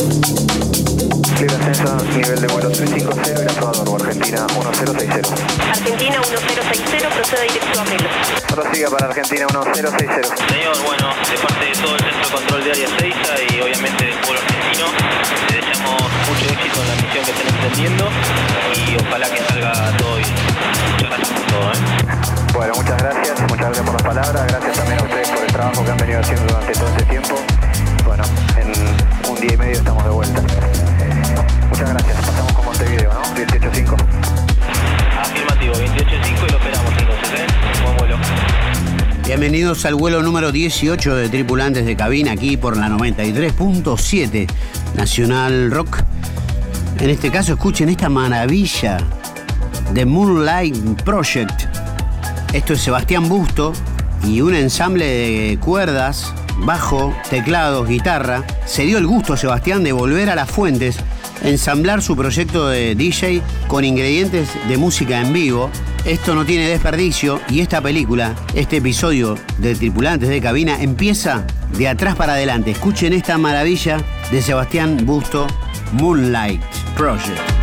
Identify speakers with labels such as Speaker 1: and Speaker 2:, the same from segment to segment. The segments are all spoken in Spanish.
Speaker 1: Clear ascenso, nivel de vuelo 350, Ecuador, Argentina 1060.
Speaker 2: Argentina 1060, proceda directo a Melo.
Speaker 1: Prosiga para Argentina 1060.
Speaker 3: Señor, bueno, de parte de todo el centro de control de área 6 y obviamente del pueblo argentino, le deseamos mucho éxito en la misión que estén emprendiendo y ojalá que salga todo bien. Muchas gracias por todo, ¿eh?
Speaker 1: Bueno, muchas gracias, muchas gracias por las palabras, gracias también a ustedes por el trabajo que han venido haciendo durante todo este tiempo. Bueno, en día y medio estamos de vuelta. Muchas gracias, pasamos con Montevideo, ¿no? 18.5.
Speaker 3: Afirmativo, 28.5 y lo esperamos entonces, ¿eh? Buen vuelo.
Speaker 4: Bienvenidos al vuelo número 18 de tripulantes de cabina aquí por la 93.7 Nacional Rock. En este caso escuchen esta maravilla de Moonlight Project. Esto es Sebastián Busto y un ensamble de cuerdas, bajo, teclados, guitarra. Se dio el gusto Sebastián de volver a las fuentes, ensamblar su proyecto de DJ con ingredientes de música en vivo. Esto no tiene desperdicio y esta película, este episodio de Tripulantes de Cabina empieza de atrás para adelante. Escuchen esta maravilla de Sebastián Busto, Moonlight Project.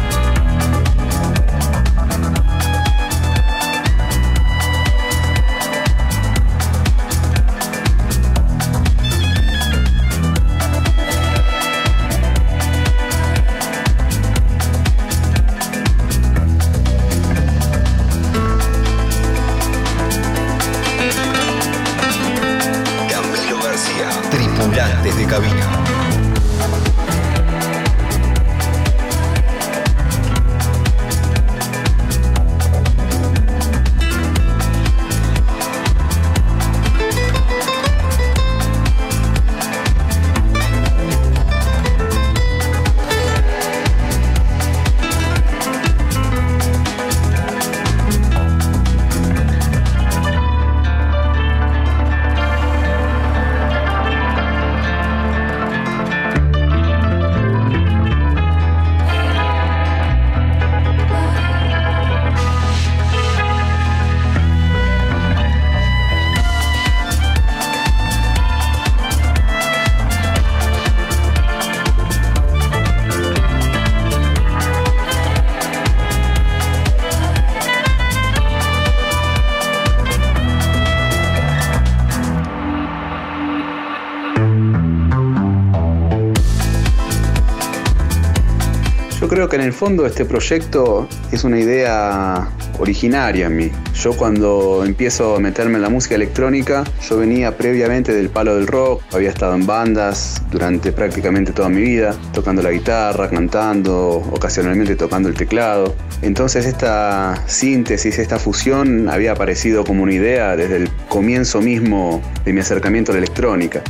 Speaker 5: Creo que en el fondo este proyecto es una idea originaria en mí. Yo cuando empiezo a meterme en la música electrónica, yo venía previamente del palo del rock, había estado en bandas durante prácticamente toda mi vida, tocando la guitarra, cantando, ocasionalmente tocando el teclado. Entonces esta síntesis, esta fusión había aparecido como una idea desde el comienzo mismo de mi acercamiento a la electrónica.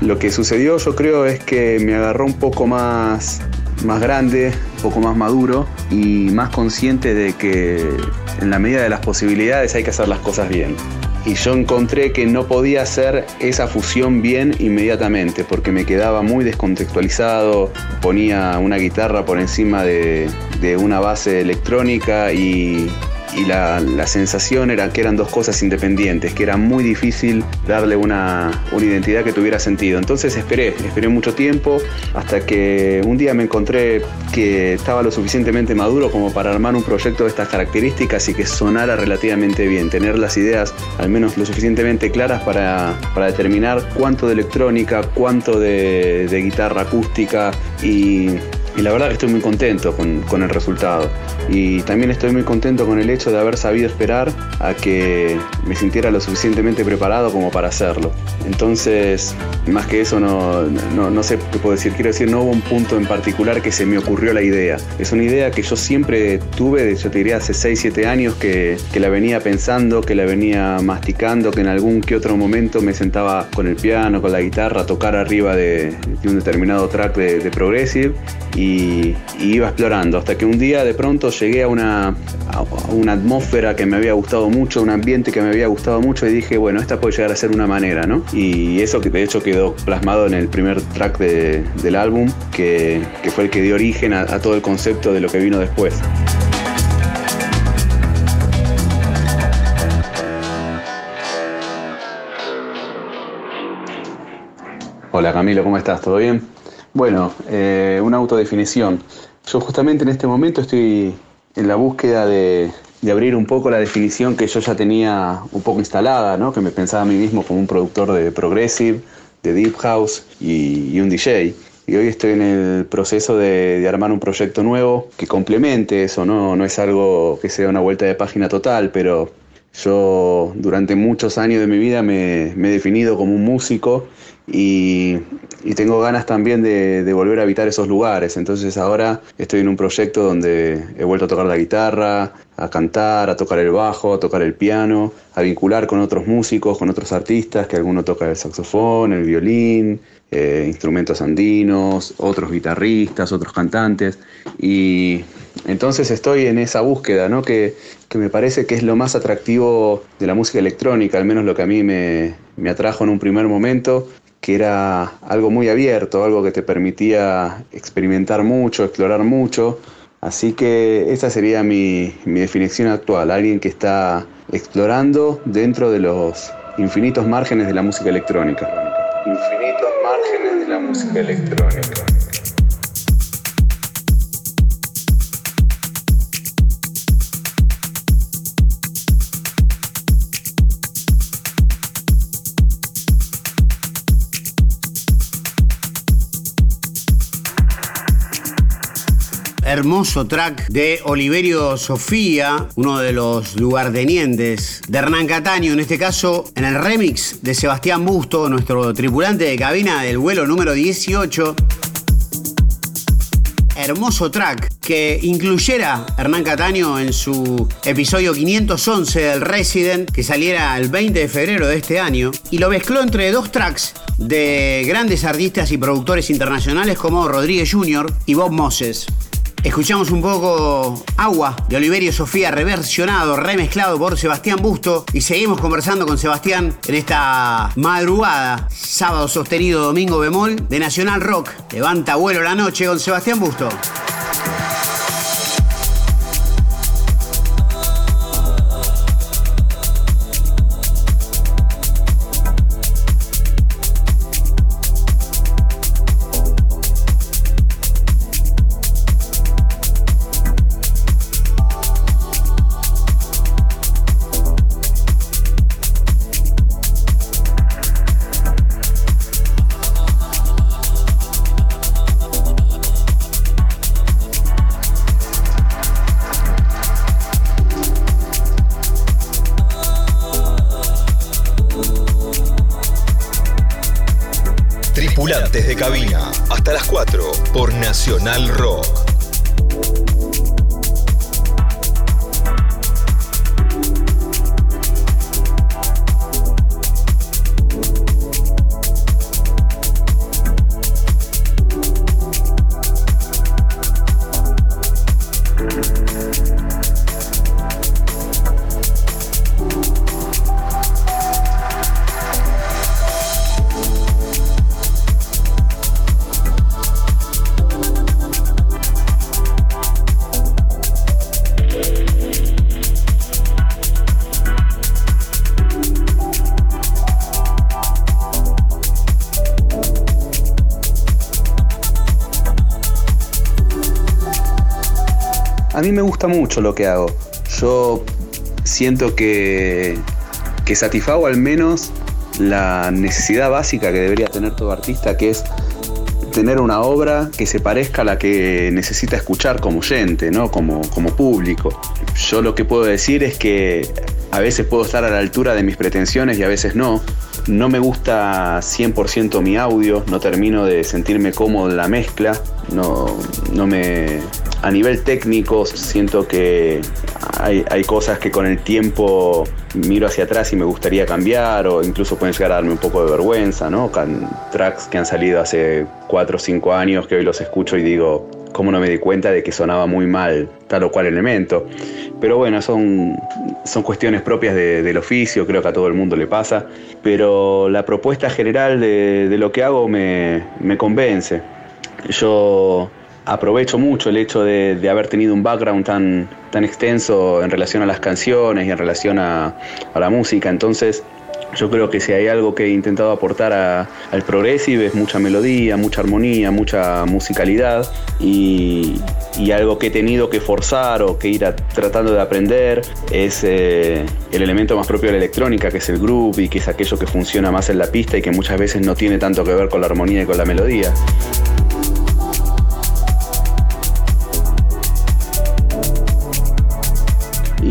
Speaker 5: Lo que sucedió yo creo es que me agarró un poco más más grande, poco más maduro y más consciente de que en la medida de las posibilidades hay que hacer las cosas bien. Y yo encontré que no podía hacer esa fusión bien inmediatamente porque me quedaba muy descontextualizado, ponía una guitarra por encima de, de una base electrónica y, y la, la, sensación era que eran dos cosas independientes, que era muy difícil darle una, una, identidad que tuviera sentido. Entonces esperé, esperé mucho tiempo hasta que un día me encontré que estaba lo suficientemente maduro como para armar un proyecto de estas características y que sonara relativamente bien, tener las ideas al menos lo suficientemente claras para, para determinar cuánto de electrónica, cuánto de, de guitarra acústica y y la verdad que estoy muy contento con, con, el resultado. Y también estoy muy contento con el hecho de haber sabido esperar a que me sintiera lo suficientemente preparado como para hacerlo. Entonces, más que eso, no, no, no, sé qué puedo decir. Quiero decir, no hubo un punto en particular que se me ocurrió la idea. Es una idea que yo siempre tuve, yo te diría hace 6, 7 años que, que la venía pensando, que la venía masticando, que en algún que otro momento me sentaba con el piano, con la guitarra, a tocar arriba de, un determinado track de, de Progressive y, y, iba explorando hasta que un día de pronto llegué a una, a una atmósfera que me había gustado mucho, un ambiente que me había gustado mucho y dije, bueno, esta puede llegar a ser una manera, ¿no? Y eso que de hecho quedó plasmado en el primer track de, del álbum, que, que, fue el que dio origen a todo el concepto de lo que vino después. Hola Camilo, ¿cómo estás? ¿Todo bien? Bueno, eh, una autodefinición. Yo justamente en este momento estoy en la búsqueda de, abrir un poco la definición que yo ya tenía un poco instalada, ¿no? que me pensaba a mí mismo como un productor de progressive, de deep house y, un DJ. Y hoy estoy en el proceso de, armar un proyecto nuevo que complemente eso, ¿no? no es algo que sea una vuelta de página total, pero yo durante muchos años de mi vida me he definido como un músico y, y tengo ganas también de, de, volver a habitar esos lugares. Entonces ahora estoy en un proyecto donde he vuelto a tocar la guitarra, a cantar, a tocar el bajo, a tocar el piano, a vincular con otros músicos, con otros artistas, que alguno toca el saxofón, el violín, eh, instrumentos andinos, otros guitarristas, otros cantantes. Y entonces estoy en esa búsqueda, ¿no? que, que, me parece que es lo más atractivo de la música electrónica, al menos lo que a mí me, me atrajo en un primer momento, que era algo muy abierto, algo que te permitía experimentar mucho, explorar mucho. Así que esa sería mi, mi definición actual, alguien que está explorando dentro de los infinitos márgenes de la música electrónica. Infinitos márgenes de la música electrónica.
Speaker 4: Hermoso track de Oliverio Sofía, uno de los lugartenientes de Hernán Cataño, en este caso en el remix de Sebastián Busto, nuestro tripulante de cabina del vuelo número 18. Hermoso track que incluyera Hernán Cataño en su episodio 511 del Resident, que saliera el 20 de febrero de este año, y lo mezcló entre dos tracks de grandes artistas y productores internacionales como Rodríguez Jr. y Bob Moses. Escuchamos un poco Agua de Oliverio Sofía, reversionado, remezclado por Sebastián Busto. Y seguimos conversando con Sebastián en esta madrugada, sábado sostenido, domingo bemol, de Nacional Rock. Levanta vuelo la noche con Sebastián Busto.
Speaker 6: Por Nacional Rock.
Speaker 5: Me gusta mucho lo que hago. Yo siento que, que satisfago al menos la necesidad básica que debería tener todo artista, que es tener una obra que se parezca a la que necesita escuchar como oyente, ¿no? como, como público. Yo lo que puedo decir es que a veces puedo estar a la altura de mis pretensiones y a veces no. No me gusta 100% mi audio, no termino de sentirme cómodo en la mezcla, no, no me, a nivel técnico siento que hay, hay, cosas que con el tiempo miro hacia atrás y me gustaría cambiar o incluso pueden llegar a darme un poco de vergüenza, ¿no? Can, tracks que han salido hace 4 o 5 años que hoy los escucho y digo, ¿cómo no me di cuenta de que sonaba muy mal tal o cual elemento? Pero bueno, son, son cuestiones propias de, del oficio, creo que a todo el mundo le pasa, pero la propuesta general de, de lo que hago me, me convence. Yo aprovecho mucho el hecho de, de, haber tenido un background tan, tan extenso en relación a las canciones y en relación a, a la música, entonces Yo creo que si hay algo que he intentado aportar al progressive es mucha melodía, mucha armonía, mucha musicalidad y, algo que he tenido que forzar o que ir tratando de aprender es eh, el elemento más propio de la electrónica, que es el groove y que es aquello que funciona más en la pista y que muchas veces no tiene tanto que ver con la armonía y con la melodía.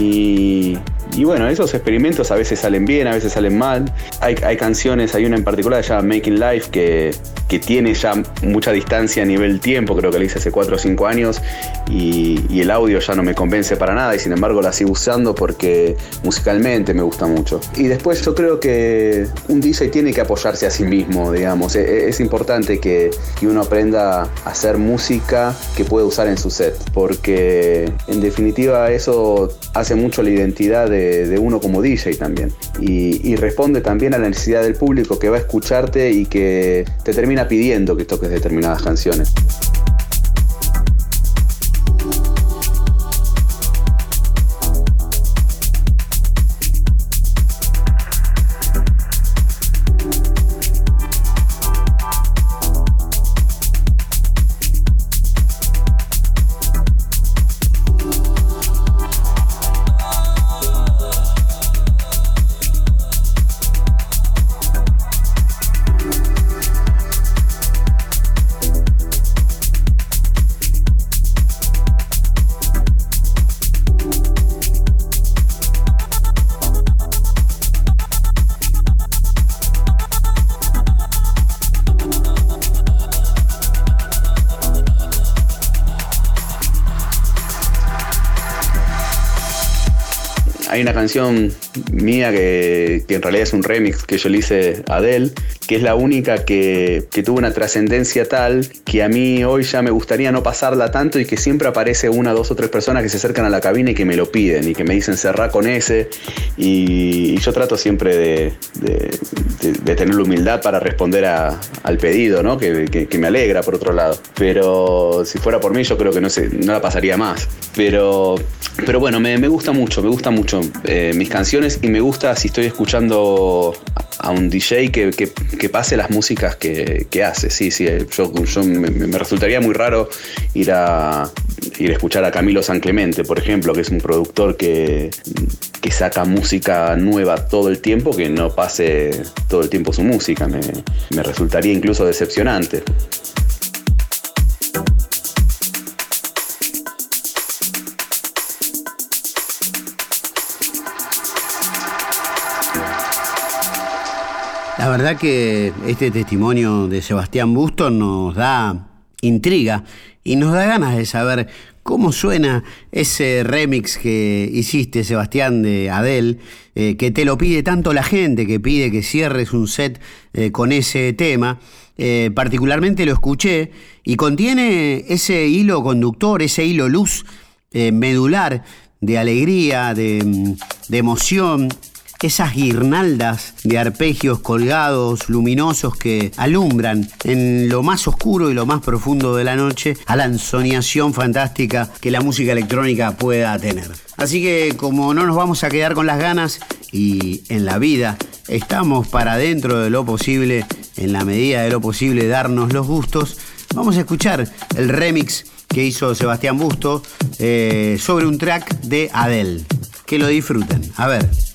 Speaker 5: Y, bueno, esos experimentos a veces salen bien, a veces salen mal. Hay, hay canciones, hay una en particular que se Making Life que, que tiene ya mucha distancia a nivel tiempo, creo que la hice hace 4 o 5 años y, el audio ya no me convence para nada y sin embargo la sigo usando porque musicalmente me gusta mucho. Y después yo creo que un DJ tiene que apoyarse a sí mismo, digamos. E, e, es, importante que, uno aprenda a hacer música que puede usar en su set, porque en definitiva eso hace mucho la identidad de, uno como DJ también. Y responde también a la necesidad del público que va a escucharte y que te termina pidiendo que toques determinadas canciones. Una canción mía que, en realidad es un remix que yo le hice a Adele, que es la única que, tuvo una trascendencia tal que a mí hoy ya me gustaría no pasarla tanto y que siempre aparece una, dos o tres personas que se acercan a la cabina y que me lo piden y que me dicen cerrar con ese. Y, yo trato siempre de, tener la humildad para responder al pedido, ¿no? Que, me alegra por otro lado. Pero si fuera por mí, yo creo que no, no la pasaría más. Pero, pero bueno, me, me gusta mucho, me gusta mucho eh, mis canciones y me gusta si estoy escuchando a un DJ que, pase las músicas que, hace. Sí, sí, yo, me, resultaría muy raro ir a, ir a escuchar a Camilo San Clemente, por ejemplo, que es un productor que, que saca música nueva todo el tiempo, que no pase todo el tiempo su música. Me resultaría incluso decepcionante.
Speaker 4: Verdad que este testimonio de Sebastián Busto nos da intriga y nos da ganas de saber cómo suena ese remix que hiciste, Sebastián, de Adele, eh, que te lo pide tanto la gente, que pide que cierres un set eh, con ese tema. Eh, particularmente lo escuché y contiene ese hilo conductor, ese hilo luz medular de alegría, de, de emoción, esas guirnaldas de arpegios colgados, luminosos que alumbran en lo más oscuro y lo más profundo de la noche a la ensoñación fantástica que la música electrónica pueda tener. Así que como no nos vamos a quedar con las ganas y en la vida estamos para dentro de lo posible, en la medida de lo posible darnos los gustos, vamos a escuchar el remix que hizo Sebastián Busto eh, sobre un track de Adele. Que lo disfruten. A ver.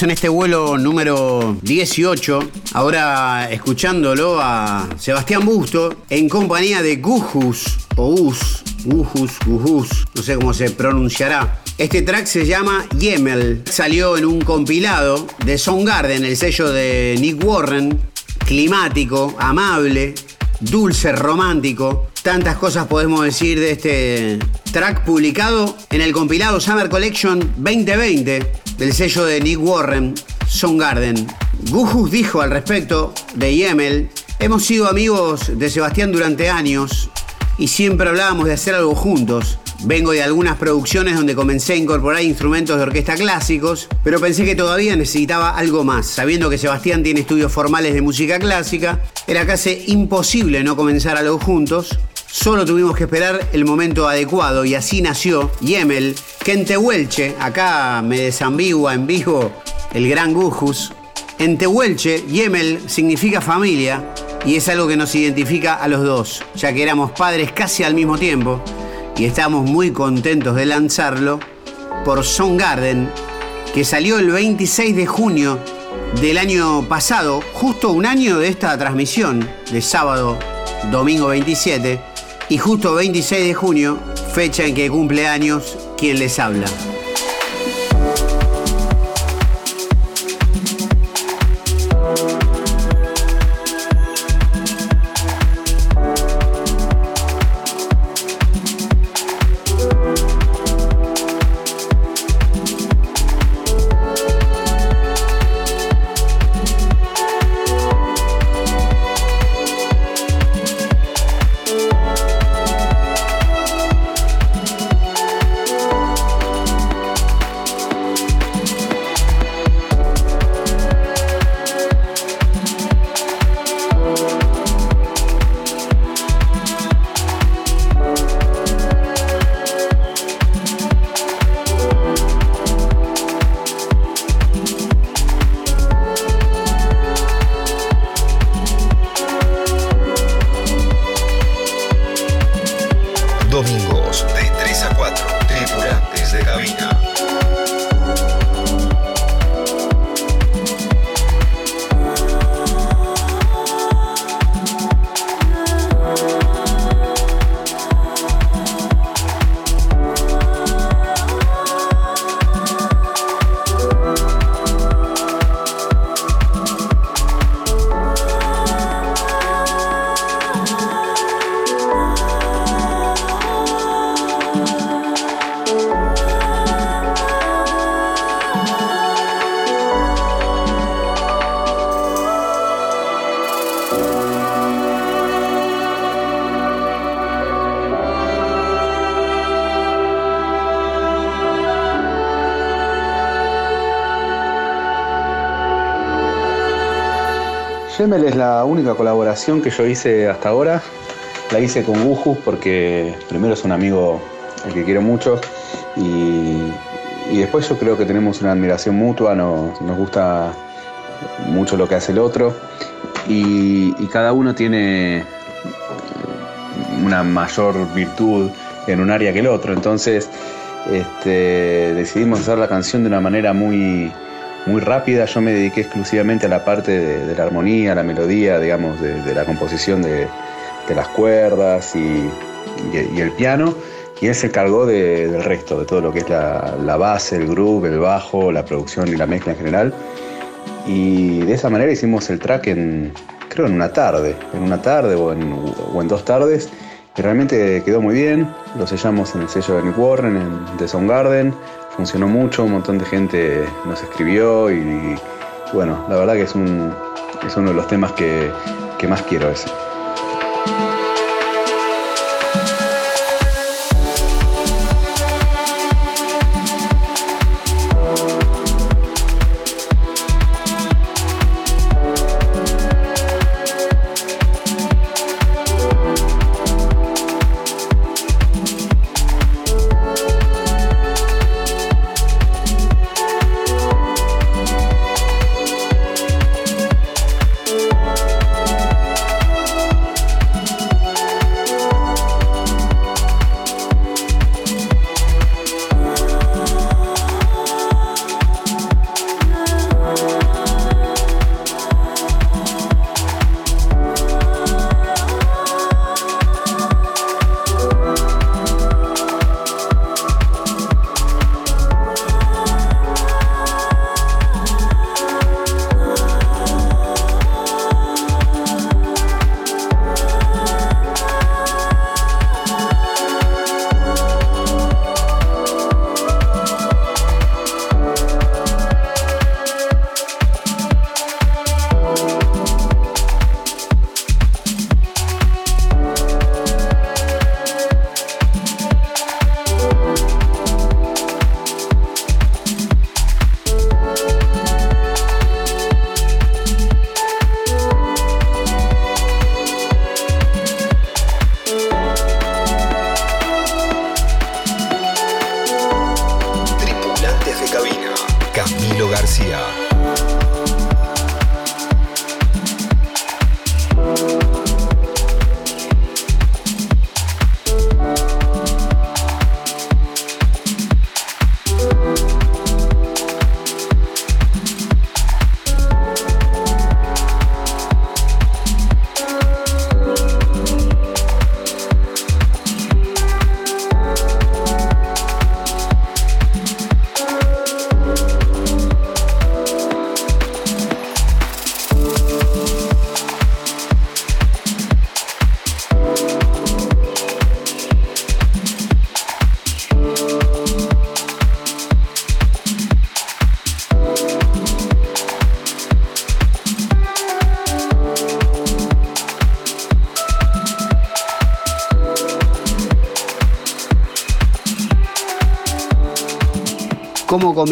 Speaker 4: En este vuelo número 18, ahora escuchándolo a Sebastián Busto en compañía de Gujus, o Us, Gujus, Gujus, no sé cómo se pronunciará. Este track se llama Yemel, salió en un compilado de Soundgarden, el sello de Nick Warren, climático, amable, dulce, romántico. Tantas cosas podemos decir de este track publicado en el compilado Summer Collection 2020 del sello de Nick Warren, Garden. Gujus dijo al respecto de Yemel, hemos sido amigos de Sebastián durante años y siempre hablábamos de hacer algo juntos. Vengo de algunas producciones donde comencé a incorporar instrumentos de orquesta clásicos, pero pensé que todavía necesitaba algo más. Sabiendo que Sebastián tiene estudios formales de música clásica, era casi imposible no comenzar algo juntos. Solo tuvimos que esperar el momento adecuado y así nació Yemel, que acá me desambigua en vivo el gran Gujus, en Tehuelche, Yemel significa familia y es algo que nos identifica a los dos, ya que éramos padres casi al mismo tiempo y estamos muy contentos de lanzarlo por Garden, que salió el 26 de junio del año pasado, justo un año de esta transmisión de sábado, domingo 27 y justo 26 de junio, fecha en que cumple años quien les habla.
Speaker 5: Es la única colaboración que yo hice hasta ahora. La hice con Gujus porque primero es un amigo al que quiero mucho y, después yo creo que tenemos una admiración mutua, nos, gusta mucho lo que hace el otro y, cada uno tiene una mayor virtud en un área que el otro. Entonces este, decidimos hacer la canción de una manera muy, muy rápida. Yo me dediqué exclusivamente a la parte de, la armonía, la melodía, digamos, de, la composición de, las cuerdas y, el piano. Y él se encargó del resto, de todo lo que es la, base, el groove, el bajo, la producción y la mezcla en general. Y de esa manera hicimos el track en, creo, en una tarde, en una tarde o en, o en dos tardes. Y realmente quedó muy bien. Lo sellamos en el sello de Nick Warren, en The Soundgarden funcionó mucho, un montón de gente nos escribió y, bueno, la verdad que es, un, es uno de los temas que, que más quiero ese.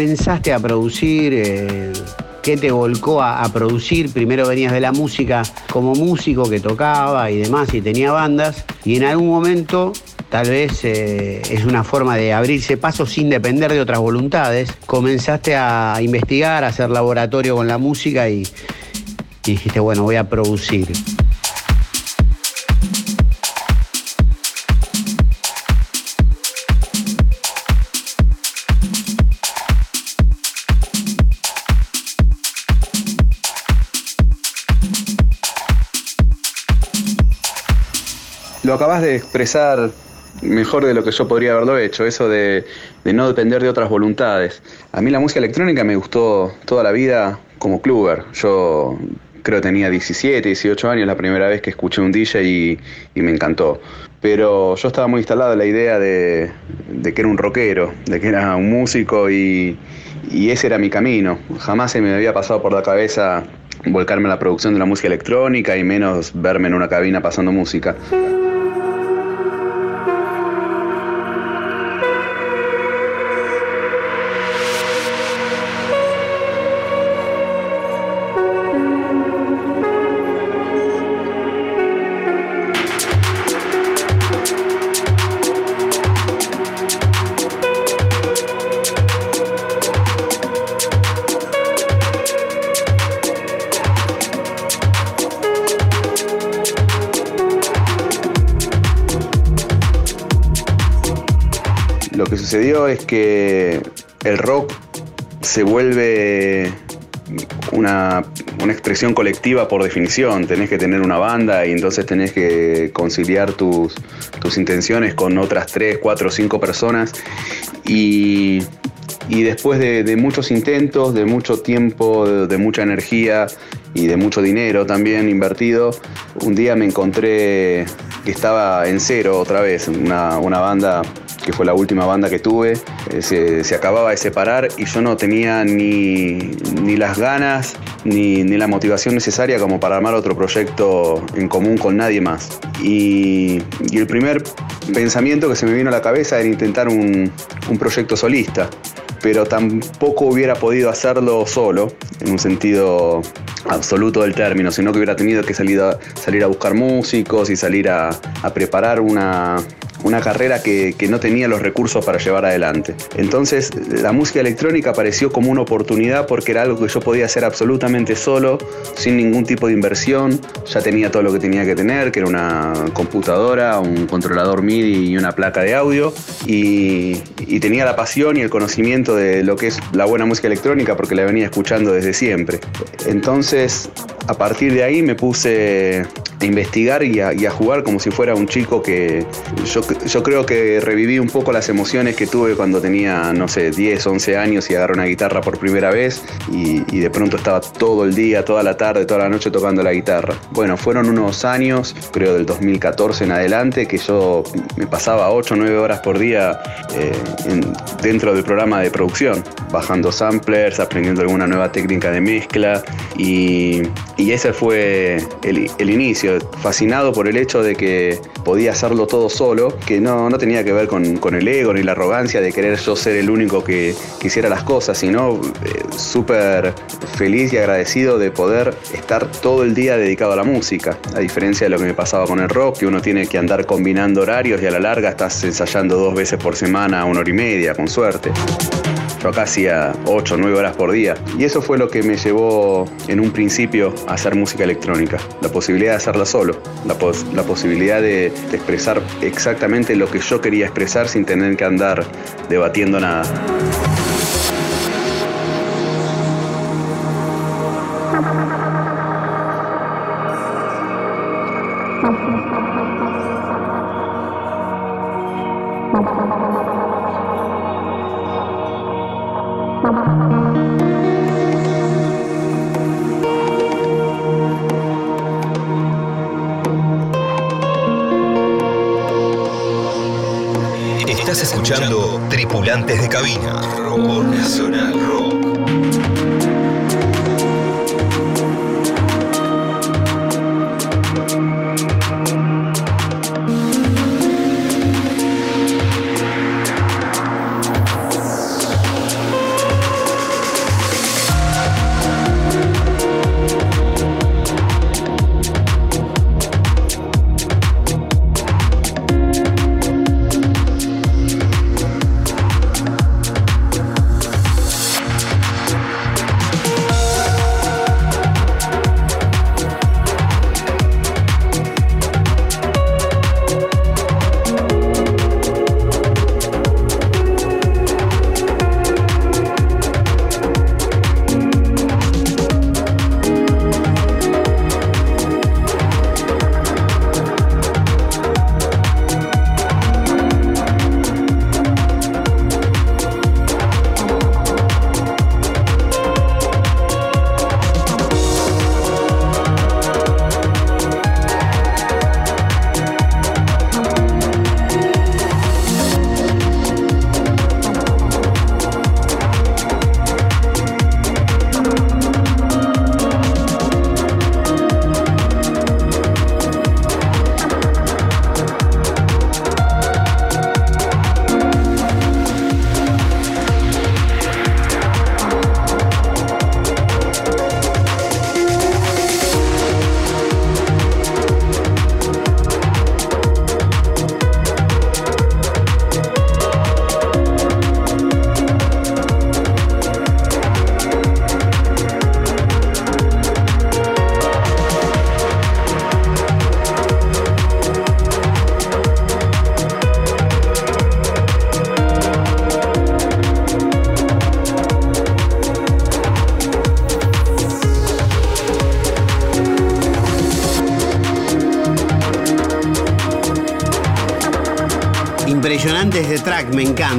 Speaker 4: Comenzaste a producir? eh, ¿Qué te volcó a, producir? Primero venías de la música como músico que tocaba y demás y tenía bandas y en algún momento tal vez eh, es una forma de abrirse paso sin depender de otras voluntades. Comenzaste a investigar, a hacer laboratorio con la música y, y dijiste, bueno, voy a producir.
Speaker 5: Lo acabas de expresar mejor de lo que yo podría haberlo hecho, eso de, no depender de otras voluntades. A mí la música electrónica me gustó toda la vida como cluber. Yo creo que tenía 17, 18 años la primera vez que escuché un DJ y, me encantó. Pero yo estaba muy instalado en la idea de, que era un rockero, de que era un músico y, y ese era mi camino. Jamás se me había pasado por la cabeza volcarme a la producción de la música electrónica y menos verme en una cabina pasando música. Sucedió es que el rock se vuelve una, una expresión colectiva por definición. Tenés que tener una banda y entonces tenés que conciliar tus, tus intenciones con otras tres, cuatro, cinco personas. Y, y después de, muchos intentos, de mucho tiempo, de, de mucha energía y de mucho dinero también invertido, un día me encontré que estaba en cero otra vez, una, una banda que fue la última banda que tuve, eh, se, se acababa de separar y yo no tenía ni, ni las ganas ni, ni la motivación necesaria como para armar otro proyecto en común con nadie más. Y, y el primer pensamiento que se me vino a la cabeza era intentar un, un proyecto solista pero tampoco hubiera podido hacerlo solo, en un sentido absoluto del término, sino que hubiera tenido que salir a, salir a buscar músicos y salir a, a preparar una, una carrera que, que, no tenía los recursos para llevar adelante. Entonces la música electrónica apareció como una oportunidad porque era algo que yo podía hacer absolutamente solo, sin ningún tipo de inversión, ya tenía todo lo que tenía que tener, que era una computadora, un controlador MIDI y una placa de audio, y, tenía la pasión y el conocimiento de lo que es la buena música electrónica porque la venía escuchando desde siempre. Entonces, a partir de ahí me puse a investigar y a, y a jugar como si fuera un chico que yo, yo, creo que reviví un poco las emociones que tuve cuando tenía, no sé, 10, 11 años y agarré una guitarra por primera vez y, de pronto estaba todo el día, toda la tarde, toda la noche tocando la guitarra. Bueno, fueron unos años, creo del 2014 en adelante, que yo me pasaba 8 o 9 horas por día eh, en, dentro del programa de producción, bajando samplers, aprendiendo alguna nueva técnica de mezcla y, Y ese fue el, inicio, fascinado por el hecho de que podía hacerlo todo solo, que no, no tenía que ver con, con, el ego ni la arrogancia de querer yo ser el único que, que hiciera las cosas, sino eh, súper feliz y agradecido de poder estar todo el día dedicado a la música, a diferencia de lo que me pasaba con el rock, que uno tiene que andar combinando horarios y a la larga estás ensayando dos veces por semana, una hora y media, con suerte. Yo acá hacía 8 o 9 horas por día. Y eso fue lo que me llevó en un principio a hacer música electrónica. La posibilidad de hacerla solo. La, pos la posibilidad de, de expresar exactamente lo que yo quería expresar sin tener que andar debatiendo nada.
Speaker 6: Tripulantes de Cabina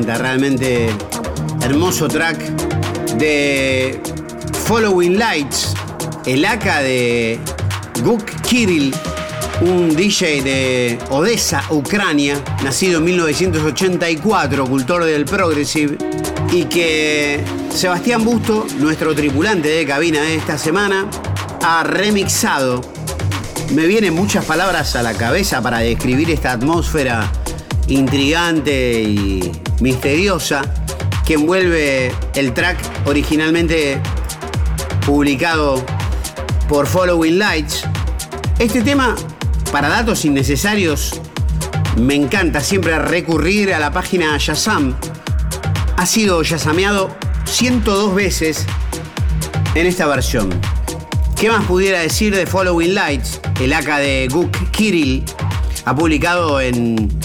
Speaker 4: realmente hermoso track de Following Lights, el AK de Guk Kirill, un DJ de Odessa, Ucrania, nacido en 1984, cultor del Progressive, y que Sebastián Busto, nuestro tripulante de cabina de esta semana, ha remixado. Me vienen muchas palabras a la cabeza para describir esta atmósfera intrigante y misteriosa que envuelve el track originalmente publicado por Following Lights. Este tema, para datos innecesarios, me encanta siempre recurrir a la página Shazam. Ha sido yasameado 102 veces en esta versión. ¿Qué más pudiera decir de Following Lights? El AK de Guk Kirill ha publicado en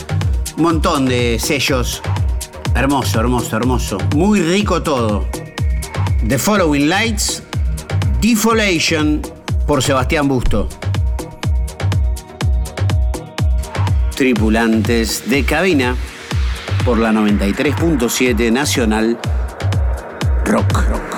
Speaker 4: montón de sellos. Hermoso, hermoso, hermoso. Muy rico todo. The Following Lights, Defolation por Sebastián Busto. Tripulantes de cabina por la 93.7 Nacional Rock Rock.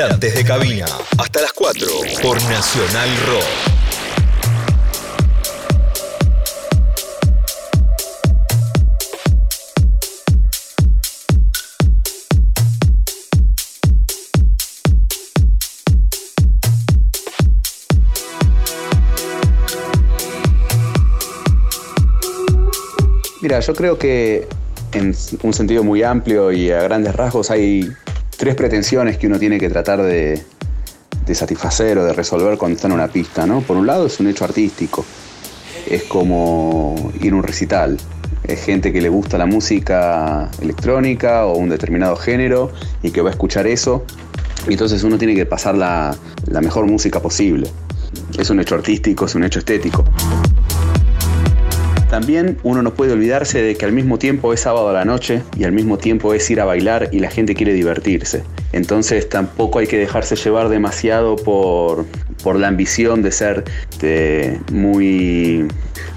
Speaker 6: Tripulantes de cabina. Hasta las 4 por Nacional Rock.
Speaker 5: Mira, yo creo que en un sentido muy amplio y a grandes rasgos hay tres pretensiones que uno tiene que tratar de, satisfacer o de resolver cuando está en una pista, ¿no? Por un lado es un hecho artístico, es como ir a un recital, es gente que le gusta la música electrónica o un determinado género y que va a escuchar eso, y entonces uno tiene que pasar la mejor música posible. Es un hecho artístico, es un hecho estético. También uno no puede olvidarse de que al mismo tiempo es sábado a la noche y al mismo tiempo es ir a bailar y la gente quiere divertirse. Entonces tampoco hay que dejarse llevar demasiado por, la ambición de ser muy,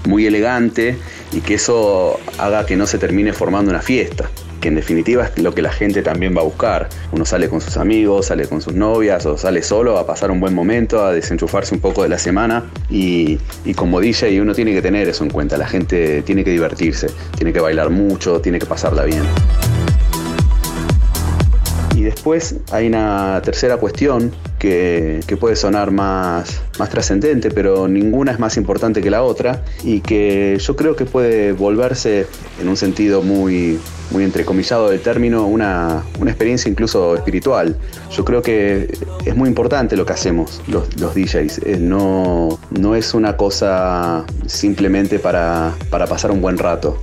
Speaker 5: muy elegante y que eso haga que no se termine formando una fiesta que en definitiva es lo que la gente también va a buscar. Uno sale con sus amigos, sale con sus novias o sale solo a pasar un buen momento, a desenchufarse un poco de la semana y, y como DJ uno tiene que tener eso en cuenta, la gente tiene que divertirse, tiene que bailar mucho, tiene que pasarla bien. Después hay una tercera cuestión que, puede sonar más, más trascendente, pero ninguna es más importante que la otra y que yo creo que puede volverse en un sentido muy, muy entrecomillado del término, una, experiencia incluso espiritual. Yo creo que es muy importante lo que hacemos los, los DJs. No, no es una cosa simplemente para, pasar un buen rato.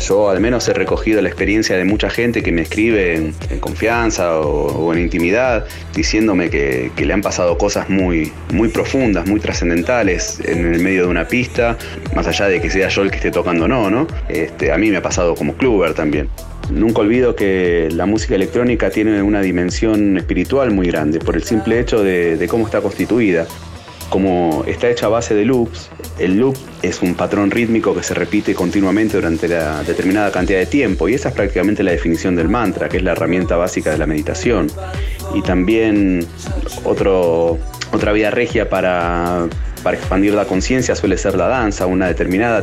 Speaker 5: Yo al menos he recogido la experiencia de mucha gente que me escribe en, confianza o, en intimidad diciéndome que, le han pasado cosas muy, muy profundas, muy trascendentales en el medio de una pista, más allá de que sea yo el que esté tocando o no, ¿no? Este, a mí me ha pasado como cluber también. Nunca olvido que la música electrónica tiene una dimensión espiritual muy grande por el simple hecho de, cómo está constituida. Como está hecha a base de loops, el loop es un patrón rítmico que se repite continuamente durante la determinada cantidad de tiempo y esa es prácticamente la definición del mantra, que es la herramienta básica de la meditación. Y también otra vía regia para, para expandir la conciencia suele ser la danza, una determinada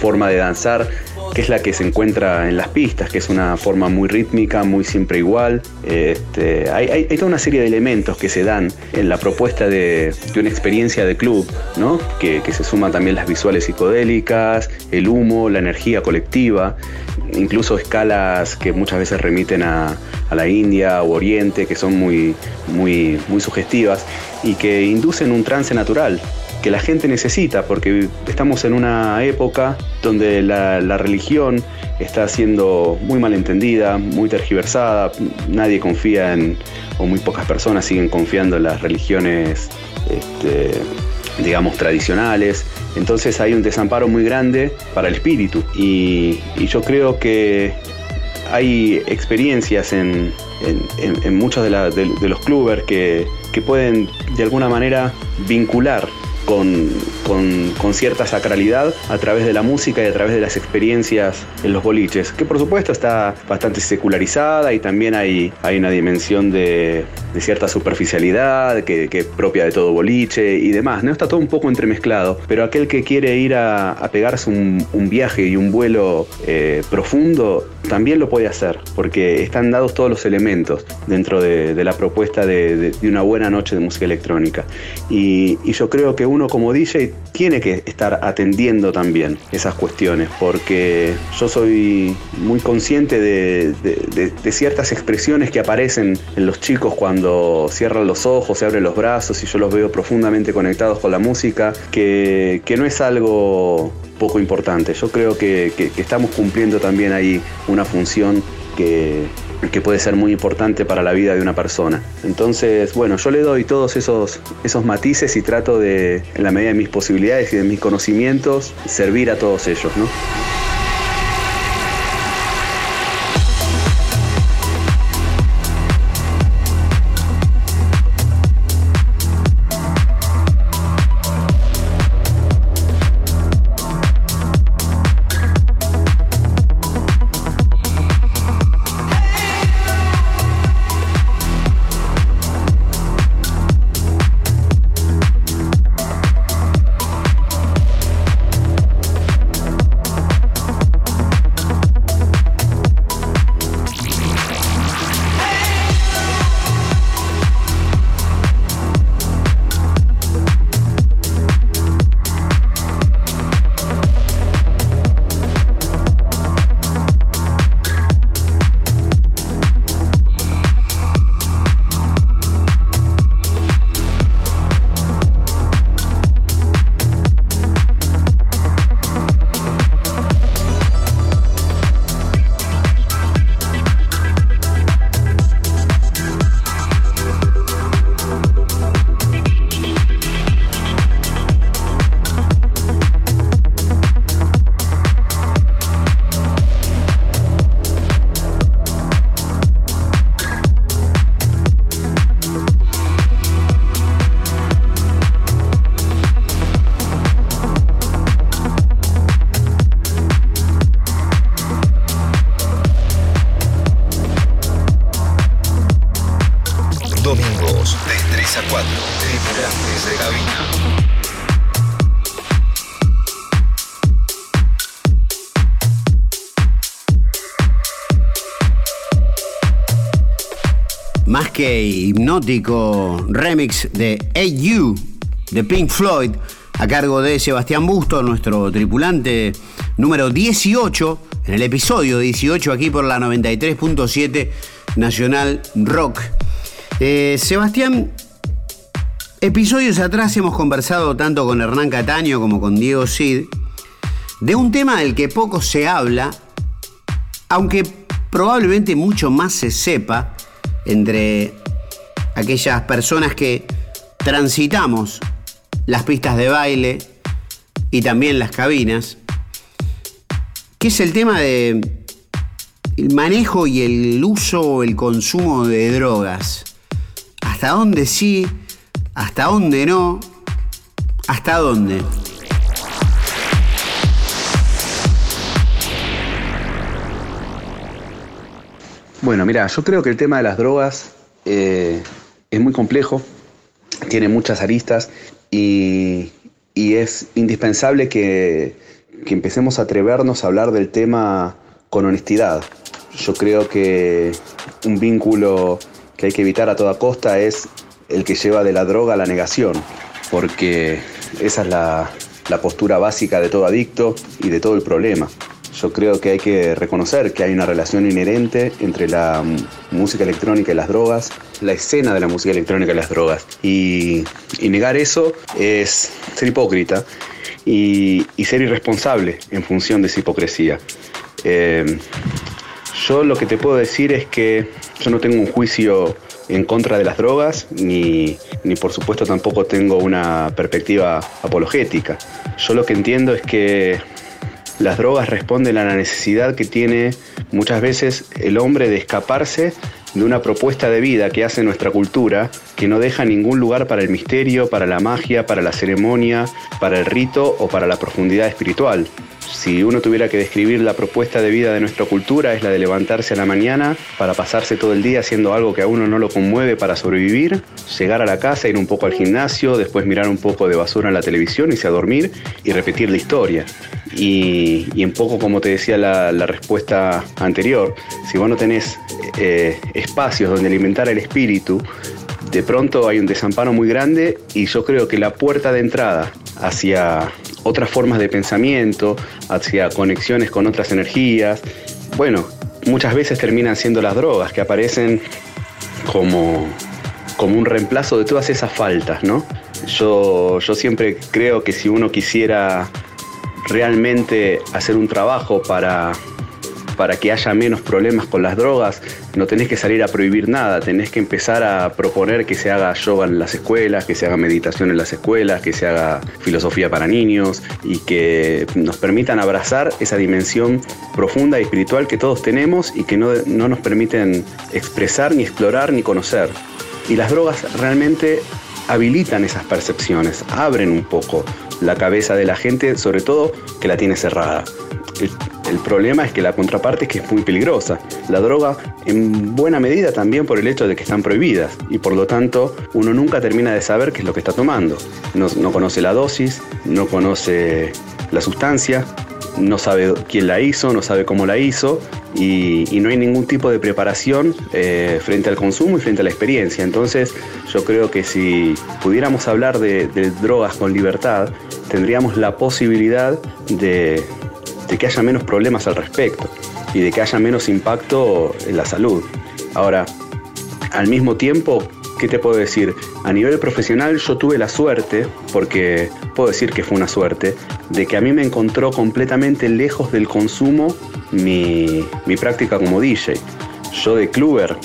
Speaker 5: forma de danzar que es la que se encuentra en las pistas, que es una forma muy rítmica, muy siempre igual. Este, hay, toda una serie de elementos que se dan en la propuesta de, una experiencia de club, ¿no? que, se suman también las visuales psicodélicas, el humo, la energía colectiva, incluso escalas que muchas veces remiten a, la India o Oriente, que son muy, muy, muy sugestivas y que inducen un trance natural que la gente necesita, porque estamos en una época donde la, religión está siendo muy mal entendida, muy tergiversada, nadie confía en, o muy pocas personas siguen confiando en las religiones, este, digamos, tradicionales. Entonces hay un desamparo muy grande para el espíritu y, yo creo que hay experiencias en, muchos de, los clubes que, que pueden de alguna manera vincular con, cierta sacralidad a través de la música y a través de las experiencias en los boliches, que por supuesto está bastante secularizada y también hay, hay una dimensión de, cierta superficialidad que, es propia de todo boliche y demás. ¿no? Está todo un poco entremezclado, pero aquel que quiere ir a, pegarse un, viaje y un vuelo eh, profundo también lo puede hacer, porque están dados todos los elementos dentro de, la propuesta de, una buena noche de música electrónica. Y, y yo creo que uno uno como DJ tiene que estar atendiendo también esas cuestiones, porque yo soy muy consciente de, ciertas expresiones que aparecen en los chicos cuando cierran los ojos, se abren los brazos y yo los veo profundamente conectados con la música, que, no es algo poco importante. Yo creo que estamos cumpliendo también ahí una función que, que puede ser muy importante para la vida de una persona. Entonces, bueno, yo le doy todos esos, esos matices y trato de, en la medida de mis posibilidades y de mis conocimientos, servir a todos ellos, ¿no?
Speaker 4: Remix de You de Pink Floyd a cargo de Sebastián Busto, nuestro tripulante número 18, en el episodio 18 aquí por la 93.7 Nacional Rock. Eh, Sebastián, episodios atrás hemos conversado tanto con Hernán Cataño como con Diego Cid de un tema del que poco se habla, aunque probablemente mucho más se sepa entre aquellas personas que transitamos las pistas de baile y también las cabinas, que es el tema de el manejo y el uso o el consumo de drogas. ¿Hasta dónde sí? ¿Hasta dónde no? ¿Hasta dónde?
Speaker 5: Bueno, mira, yo creo que el tema de las drogas eh, es muy complejo, tiene muchas aristas y, es indispensable que, que, empecemos a atrevernos a hablar del tema con honestidad. Yo creo que un vínculo que hay que evitar a toda costa es el que lleva de la droga a la negación, porque esa es la, la postura básica de todo adicto y de todo el problema. Yo creo que hay que reconocer que hay una relación inherente entre la música electrónica y las drogas, la escena de la música electrónica y las drogas. Y, negar eso es ser hipócrita y, ser irresponsable en función de esa hipocresía. Eh, yo lo que te puedo decir es que yo no tengo un juicio en contra de las drogas, ni, ni, por supuesto tampoco tengo una perspectiva apologética. Yo lo que entiendo es que las drogas responden a la necesidad que tiene muchas veces el hombre de escaparse de una propuesta de vida que hace nuestra cultura, que no deja ningún lugar para el misterio, para la magia, para la ceremonia, para el rito o para la profundidad espiritual. Si uno tuviera que describir la propuesta de vida de nuestra cultura es la de levantarse a la mañana para pasarse todo el día haciendo algo que a uno no lo conmueve para sobrevivir, llegar a la casa, ir un poco al gimnasio, después mirar un poco de basura en la televisión, irse a dormir y repetir la historia. Y, un poco como te decía la, respuesta anterior, si vos no tenés eh, espacios donde alimentar el espíritu, de pronto hay un desamparo muy grande y yo creo que la puerta de entrada hacia otras formas de pensamiento, hacia conexiones con otras energías. Bueno, muchas veces terminan siendo las drogas que aparecen como, como un reemplazo de todas esas faltas, ¿no? Yo, yo siempre creo que si uno quisiera realmente hacer un trabajo para para que haya menos problemas con las drogas, no tenés que salir a prohibir nada, tenés que empezar a proponer que se haga yoga en las escuelas, que se haga meditación en las escuelas, que se haga filosofía para niños y que nos permitan abrazar esa dimensión profunda y espiritual que todos tenemos y que no, no nos permiten expresar, ni explorar, ni conocer. Y las drogas realmente habilitan esas percepciones, abren un poco la cabeza de la gente, sobre todo que la tiene cerrada. El, problema es que la contraparte es que es muy peligrosa. La droga, en buena medida también por el hecho de que están prohibidas y por lo tanto uno nunca termina de saber qué es lo que está tomando. No, conoce la dosis, no conoce la sustancia, no sabe quién la hizo, no sabe cómo la hizo y, no hay ningún tipo de preparación eh, frente al consumo y frente a la experiencia. Entonces yo creo que si pudiéramos hablar de drogas con libertad, tendríamos la posibilidad de, de que haya menos problemas al respecto y de que haya menos impacto en la salud. Ahora, al mismo tiempo, ¿qué te puedo decir? A nivel profesional yo tuve la suerte, porque puedo decir que fue una suerte, de que a mí me encontró completamente lejos del consumo mi, práctica como DJ. Yo de cluber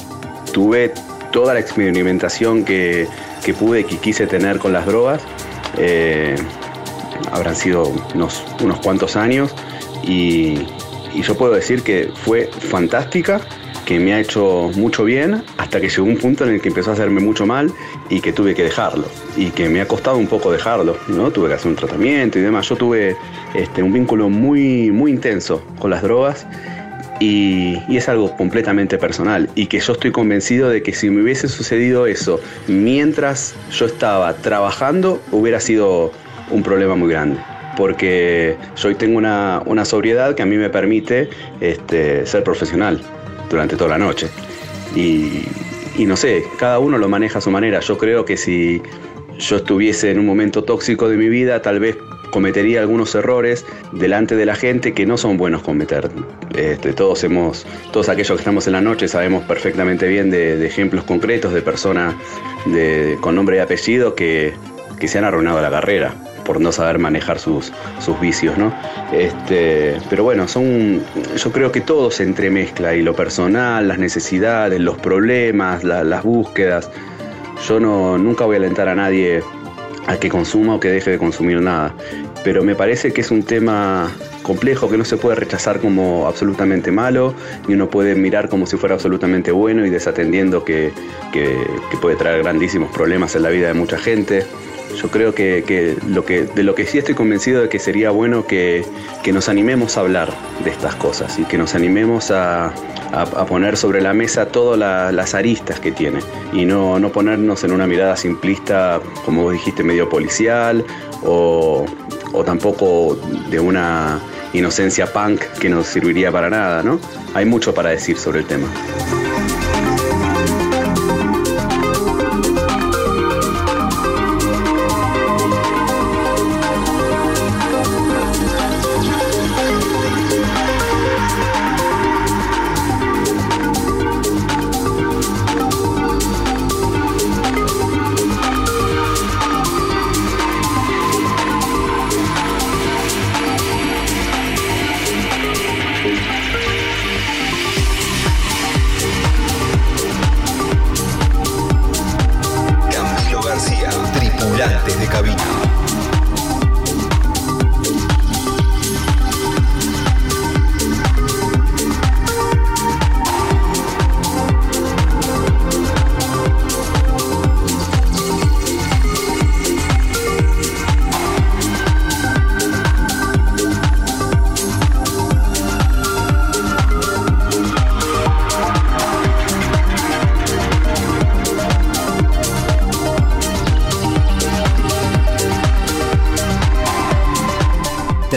Speaker 5: tuve toda la experimentación que, pude y que quise tener con las drogas. Eh, habrán sido unos, unos cuantos años y, yo puedo decir que fue fantástica, que me ha hecho mucho bien hasta que llegó un punto en el que empezó a hacerme mucho mal y que tuve que dejarlo y que me ha costado un poco dejarlo, ¿no? Tuve que hacer un tratamiento y demás. Yo tuve este, un vínculo muy, muy intenso con las drogas y, y, es algo completamente personal y que yo estoy convencido de que si me hubiese sucedido eso mientras yo estaba trabajando hubiera sido un problema muy grande porque yo hoy tengo una, sobriedad que a mí me permite este, ser profesional durante toda la noche. Y, y no sé, cada uno lo maneja a su manera. Yo creo que si yo estuviese en un momento tóxico de mi vida, tal vez cometería algunos errores delante de la gente que no son buenos cometer. Este, todos hemos, todos aquellos que estamos en la noche sabemos perfectamente bien de, ejemplos concretos de personas con nombre y apellido que, que se han arruinado la carrera por no saber manejar sus, sus vicios, ¿no? Este, pero bueno, son, yo creo que todo se entremezcla y lo personal, las necesidades, los problemas, las búsquedas. Yo no, nunca voy a alentar a nadie a que consuma o que deje de consumir nada, pero me parece que es un tema complejo que no se puede rechazar como absolutamente malo y uno puede mirar como si fuera absolutamente bueno y desatendiendo que, que puede traer grandísimos problemas en la vida de mucha gente. Yo creo que, lo que de lo que sí estoy convencido de que sería bueno que, nos animemos a hablar de estas cosas y que nos animemos a, poner sobre la mesa todas las aristas que tiene y no, no ponernos en una mirada simplista, como vos dijiste, medio policial o, o tampoco de una inocencia punk que no serviría para nada, ¿no? Hay mucho para decir sobre el tema.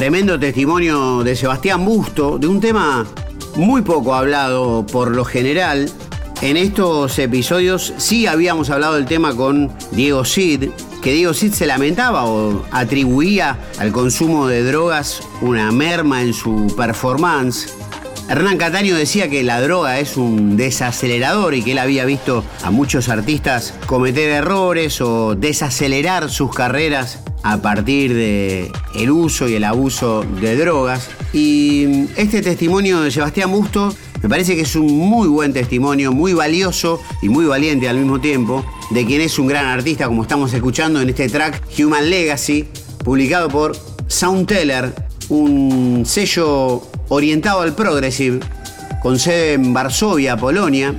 Speaker 4: Tremendo testimonio de Sebastián Busto, de un tema muy poco hablado por lo general. En estos episodios sí habíamos hablado del tema con Diego Cid, que Diego Cid se lamentaba o atribuía al consumo de drogas una merma en su performance. Hernán Cataño decía que la droga es un desacelerador y que él había visto a muchos artistas cometer errores o desacelerar sus carreras a partir de el uso y el abuso de drogas. Y este testimonio de Sebastián Busto me parece que es un muy buen testimonio, muy valioso y muy valiente al mismo tiempo, de quien es un gran artista, como estamos escuchando en este track Human Legacy, publicado por Soundteller, un sello orientado al progressive, con sede en Varsovia, Polonia,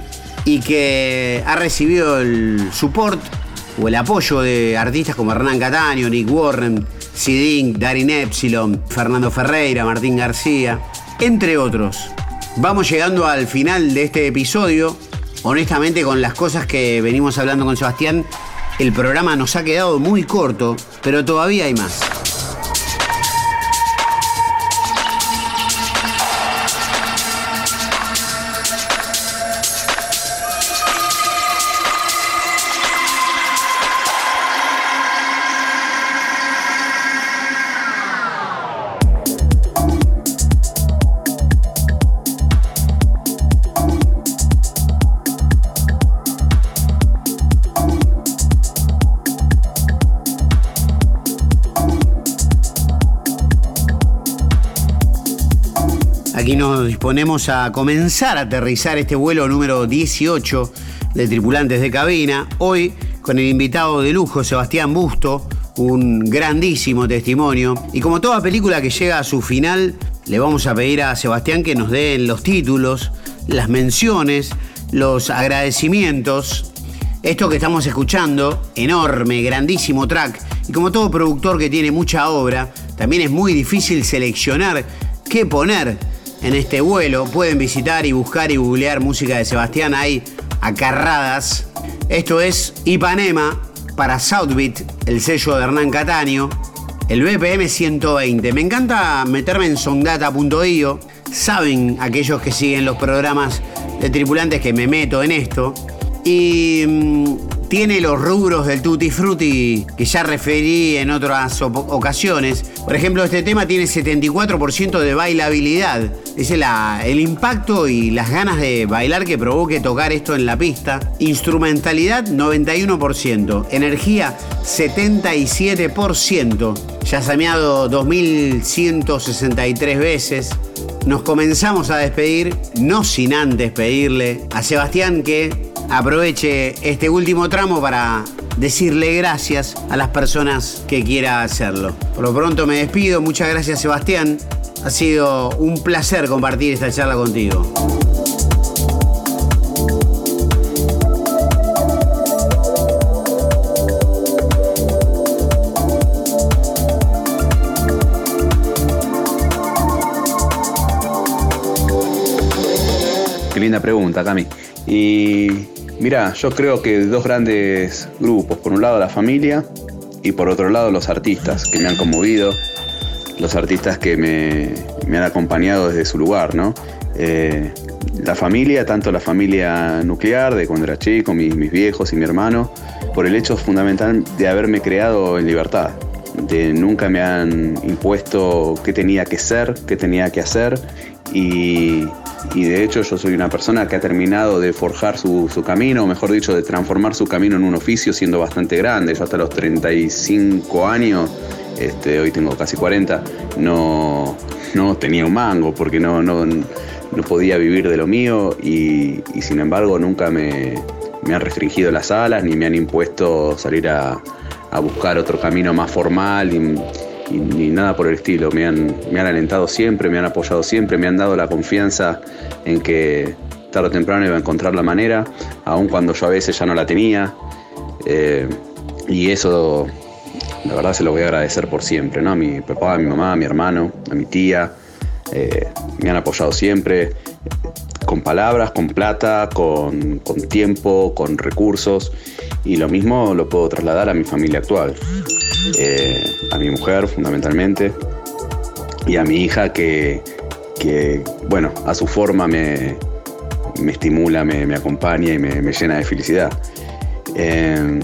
Speaker 4: y que ha recibido el support o el apoyo de artistas como Hernán Cataño, Nick Warren, Sidink, Darin Epsilon, Fernando Ferreira, Martín García, entre otros. Vamos llegando al final de este episodio. Honestamente, con las cosas que venimos hablando con Sebastián, el programa nos ha quedado muy corto, pero todavía hay más. Aquí nos disponemos a comenzar a aterrizar este vuelo número 18 de tripulantes de cabina. Hoy con el invitado de lujo, Sebastián Busto, un grandísimo testimonio. Y como toda película que llega a su final, le vamos a pedir a Sebastián que nos dé los títulos, las menciones, los agradecimientos. Esto que estamos escuchando, enorme, grandísimo track. Y como todo productor que tiene mucha obra, también es muy difícil seleccionar qué poner en este vuelo. Pueden visitar y buscar y googlear música de Sebastián. Hay acarradas. Esto es Ipanema para Southbeat, el sello de Hernán Cataño. El BPM 120. Me encanta meterme en sondata.io. Saben aquellos que siguen los programas de tripulantes que me meto en esto. y mm, tiene los rubros del tutti frutti que ya referí en otras ocasiones. Por ejemplo, este tema tiene 74% de bailabilidad. Es el impacto y las ganas de bailar que provoque tocar esto en la pista. Instrumentalidad 91%. Energía 77%. Ya sameado 2163 veces. Nos comenzamos a despedir, no sin antes pedirle a Sebastián que aproveche este último tramo para decirle gracias a las personas que quiera hacerlo. Por lo pronto me despido, muchas gracias Sebastián, ha sido un placer compartir esta charla contigo.
Speaker 5: Qué linda pregunta, Cami. Y Mira, yo creo que dos grandes grupos, por un lado la familia y por otro lado los artistas que me han conmovido, los artistas que me, han acompañado desde su lugar, ¿no? Eh, la familia, tanto la familia nuclear de cuando era chico, mis, mis viejos y mi hermano, por el hecho fundamental de haberme creado en libertad, de nunca me han impuesto qué tenía que ser, qué tenía que hacer y, de hecho yo soy una persona que ha terminado de forjar su, camino, o mejor dicho, de transformar su camino en un oficio siendo bastante grande. Yo hasta los 35 años, este, hoy tengo casi 40, no, no tenía un mango porque no, no, no podía vivir de lo mío y, sin embargo nunca me, me, han restringido las alas ni me han impuesto salir a, a buscar otro camino más formal. Ni nada por el estilo. Me han, me han alentado siempre, me han apoyado siempre, me han dado la confianza en que tarde o temprano iba a encontrar la manera, aun cuando yo a veces ya no la tenía. Eh, y eso, la verdad, se lo voy a agradecer por siempre, ¿no? A mi papá, a mi mamá, a mi hermano, a mi tía. Eh, me han apoyado siempre, con palabras, con plata, con, con tiempo, con recursos. Y lo mismo lo puedo trasladar a mi familia actual. Eh, a mi mujer fundamentalmente y a mi hija que, bueno, a su forma me, estimula, me, acompaña y me, llena de felicidad. Eh,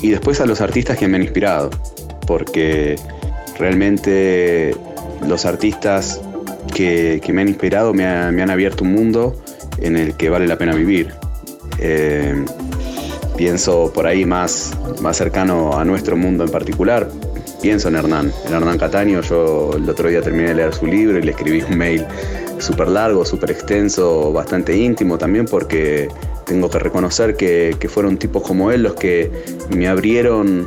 Speaker 5: y después a los artistas que me han inspirado, porque realmente los artistas que, me han inspirado me, han abierto un mundo en el que vale la pena vivir. Eh, pienso por ahí más, más cercano a nuestro mundo en particular, pienso en Hernán, en Hernán Cataño. Yo el otro día terminé de leer su libro y le escribí un mail súper largo, súper extenso, bastante íntimo también porque tengo que reconocer que, que, fueron tipos como él los que me abrieron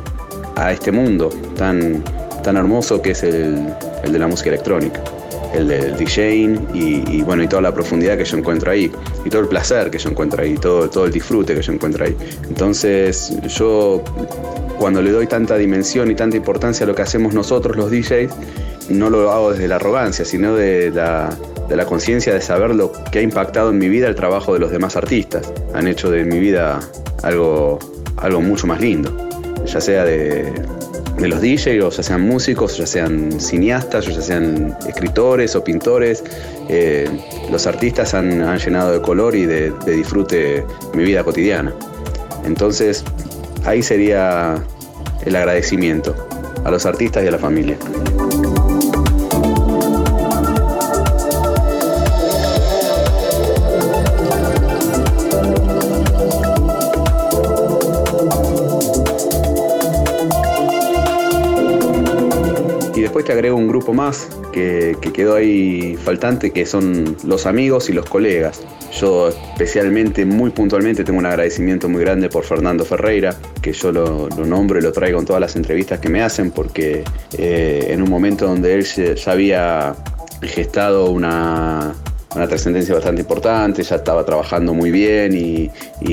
Speaker 5: a este mundo tan, tan hermoso que es el, el de la música electrónica el del DJing y, bueno, y toda la profundidad que yo encuentro ahí, y todo el placer que yo encuentro ahí, todo, todo el disfrute que yo encuentro ahí. Entonces, yo cuando le doy tanta dimensión y tanta importancia a lo que hacemos nosotros los DJs, no lo hago desde la arrogancia, sino de la, de la conciencia de saber lo que ha impactado en mi vida el trabajo de los demás artistas. Han hecho de mi vida algo, algo mucho más lindo, ya sea de, de los DJs, ya sean músicos, ya sean cineastas, ya sean escritores o pintores. Eh, los artistas han, llenado de color y de, de disfrute mi vida cotidiana. Entonces, ahí sería el agradecimiento a los artistas y a la familia. Después te agrego un grupo más que, quedó ahí faltante, que son los amigos y los colegas. Yo especialmente, muy puntualmente, tengo un agradecimiento muy grande por Fernando Ferreira, que yo lo, nombro y lo traigo en todas las entrevistas que me hacen, porque eh, en un momento donde él ya había gestado una, una trascendencia bastante importante, ya estaba trabajando muy bien y,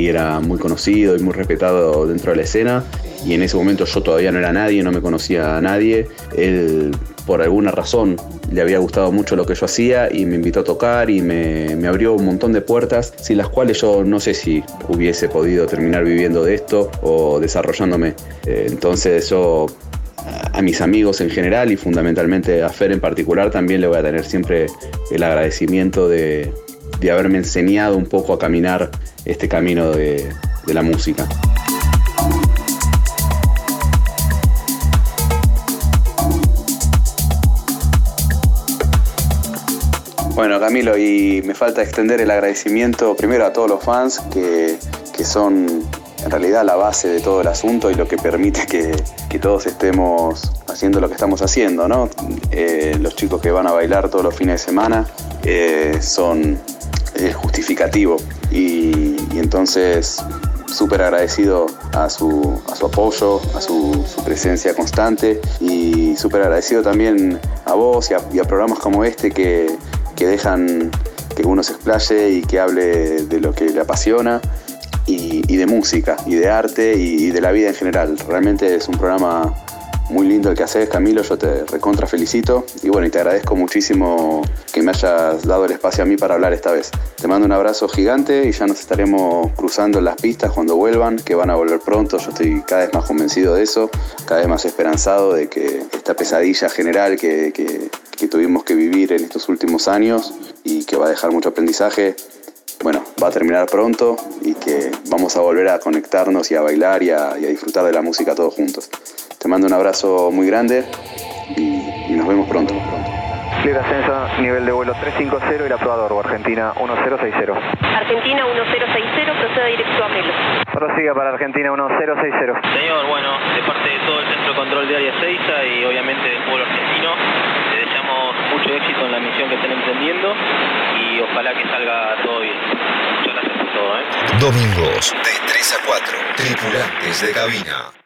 Speaker 5: era muy conocido y muy respetado dentro de la escena. Y en ese momento yo todavía no era nadie, no me conocía a nadie. Él, por alguna razón, le había gustado mucho lo que yo hacía y me invitó a tocar y me, abrió un montón de puertas sin las cuales yo no sé si hubiese podido terminar viviendo de esto o desarrollándome. Eh, entonces yo a mis amigos en general y fundamentalmente a Fer en particular también le voy a tener siempre el agradecimiento de, haberme enseñado un poco a caminar este camino de, de la música. Bueno, Camilo, y me falta extender el agradecimiento primero a todos los fans que, son en realidad la base de todo el asunto y lo que permite que, todos estemos haciendo lo que estamos haciendo, ¿no? Eh, los chicos que van a bailar todos los fines de semana eh, son el justificativo. Y, entonces súper agradecido a su, a su apoyo, a su, presencia constante. Y súper agradecido también a vos y a programas como este que, que dejan que uno se explaye y que hable de lo que le apasiona y, de música y de arte y, de la vida en general. Realmente es un programa muy lindo el que haces, Camilo, yo te recontra felicito y bueno, y te agradezco muchísimo que me hayas dado el espacio a mí para hablar esta vez. Te mando un abrazo gigante y ya nos estaremos cruzando en las pistas cuando vuelvan, que van a volver pronto, yo estoy cada vez más convencido de eso, cada vez más esperanzado de que esta pesadilla general que, que, tuvimos que vivir en estos últimos años y que va a dejar mucho aprendizaje, bueno, va a terminar pronto y que vamos a volver a conectarnos y a bailar y a, y a disfrutar de la música todos juntos. Te mando un abrazo muy grande y, nos vemos pronto.
Speaker 1: Libre ascenso, nivel de vuelo 350 y la prueba de Argentina 1060.
Speaker 2: Argentina 1060, proceda directo a Melo.
Speaker 1: Prosiga para Argentina 1060.
Speaker 3: Señor, bueno, de parte de todo el Centro de Control de Área 6 y obviamente del pueblo argentino, deseamos mucho éxito en la misión que estén emprendiendo y ojalá que salga todo bien. Muchas gracias por todo. ¿eh?
Speaker 6: Domingos de 3 a 4, tripulantes de cabina.